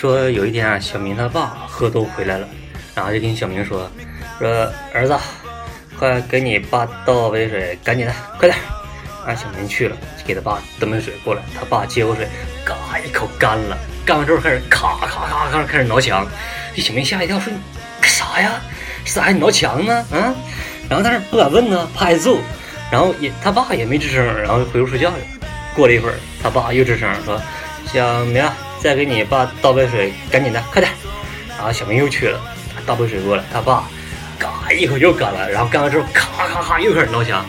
说有一天啊，小明他爸喝多回来了，然后就跟小明说：“说儿子，快给你爸倒杯水，赶紧的，快点。”啊，小明去了，给他爸端杯水过来，他爸接过水，嘎一口干了，干完之后开始咔咔咔咔开始挠墙，这小明吓一跳，说：“你干啥呀？咋还挠墙呢？啊？”然后但是不敢问呢，怕挨揍，然后也他爸也没吱声，然后回屋睡觉去了。过了一会儿，他爸又吱声说：“小明，再给你爸倒杯水，赶紧的，快点。”然后小明又去了，倒杯水过来，他爸嘎一口又干了，然后干完之后咔咔咔又开始挠墙。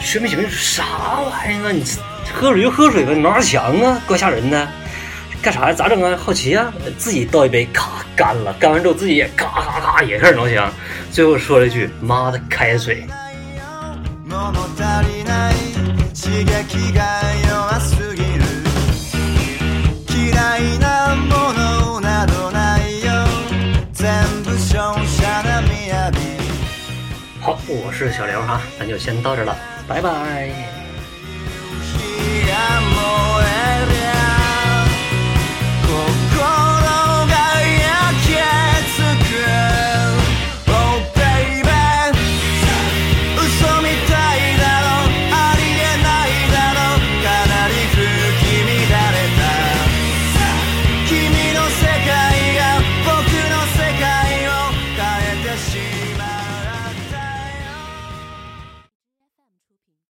学妹小明啥玩意儿啊？你喝水就喝水呗，挠啥墙啊？怪吓人的，干啥呀？咋整啊？好奇啊？自己倒一杯，咔干了，干完之后自己也咔咔咔也开始挠墙，最后说了一句：“妈的，开水。”好，我是小刘哈，咱就先到这了。拜拜。